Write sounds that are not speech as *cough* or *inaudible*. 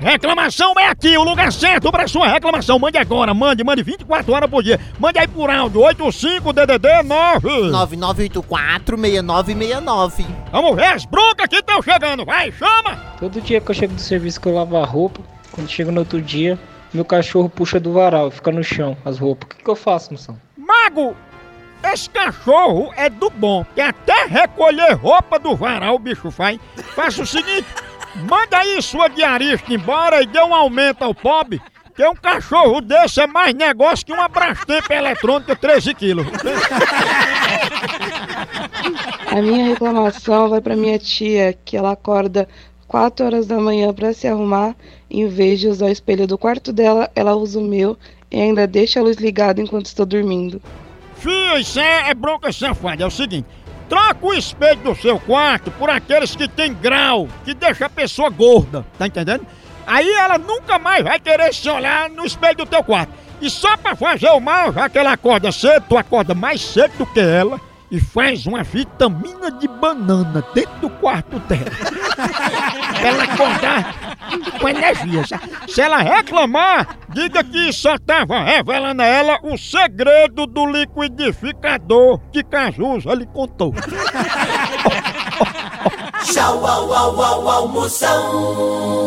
Reclamação é aqui, o lugar certo para sua reclamação. Mande agora, mande, mande 24 horas por dia. Mande aí por áudio 85 DDD 9. 9984-6969. Vamos ver as broncas que estão chegando. Vai, chama! Todo dia que eu chego do serviço que eu lavo a roupa, quando chego no outro dia, meu cachorro puxa do varal fica no chão as roupas. O que, que eu faço, moção? Mago! Esse cachorro é do bom, que até recolher roupa do varal o bicho faz. Faça o seguinte, manda aí sua diarista embora e dê um aumento ao pobre, que um cachorro desse é mais negócio que uma Brastemp eletrônica 13 quilos. A minha reclamação vai para minha tia, que ela acorda 4 horas da manhã para se arrumar, em vez de usar o espelho do quarto dela, ela usa o meu e ainda deixa a luz ligada enquanto estou dormindo. Fia, isso é, é bronca safada. É o seguinte: troca o espelho do seu quarto por aqueles que tem grau, que deixa a pessoa gorda, tá entendendo? Aí ela nunca mais vai querer se olhar no espelho do teu quarto. E só pra fazer o mal, já que ela acorda cedo, tu acorda mais cedo do que ela e faz uma vitamina de banana dentro do quarto dela. *laughs* pra ela acordar com energia. Se ela reclamar, diga que só tava revelando a ela o segredo do liquidificador que Cazuza lhe contou. Tchau, au, au, au, au, Moção.